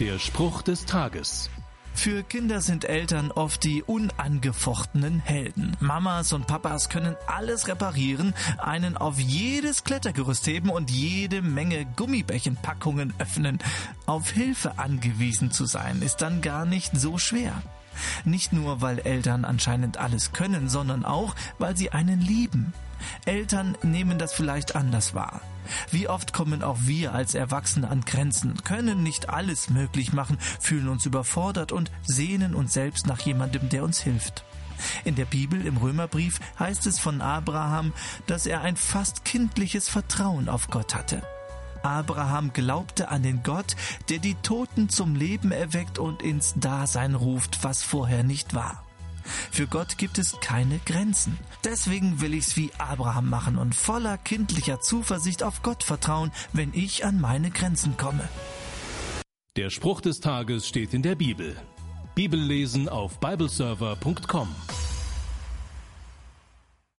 Der Spruch des Tages. Für Kinder sind Eltern oft die unangefochtenen Helden. Mamas und Papas können alles reparieren, einen auf jedes Klettergerüst heben und jede Menge Gummibärchenpackungen öffnen. Auf Hilfe angewiesen zu sein, ist dann gar nicht so schwer. Nicht nur, weil Eltern anscheinend alles können, sondern auch, weil sie einen lieben. Eltern nehmen das vielleicht anders wahr. Wie oft kommen auch wir als Erwachsene an Grenzen, können nicht alles möglich machen, fühlen uns überfordert und sehnen uns selbst nach jemandem, der uns hilft. In der Bibel im Römerbrief heißt es von Abraham, dass er ein fast kindliches Vertrauen auf Gott hatte. Abraham glaubte an den Gott, der die Toten zum Leben erweckt und ins Dasein ruft, was vorher nicht war. Für Gott gibt es keine Grenzen. Deswegen will ich's wie Abraham machen und voller kindlicher Zuversicht auf Gott vertrauen, wenn ich an meine Grenzen komme. Der Spruch des Tages steht in der Bibel. Bibellesen auf bibleserver.com.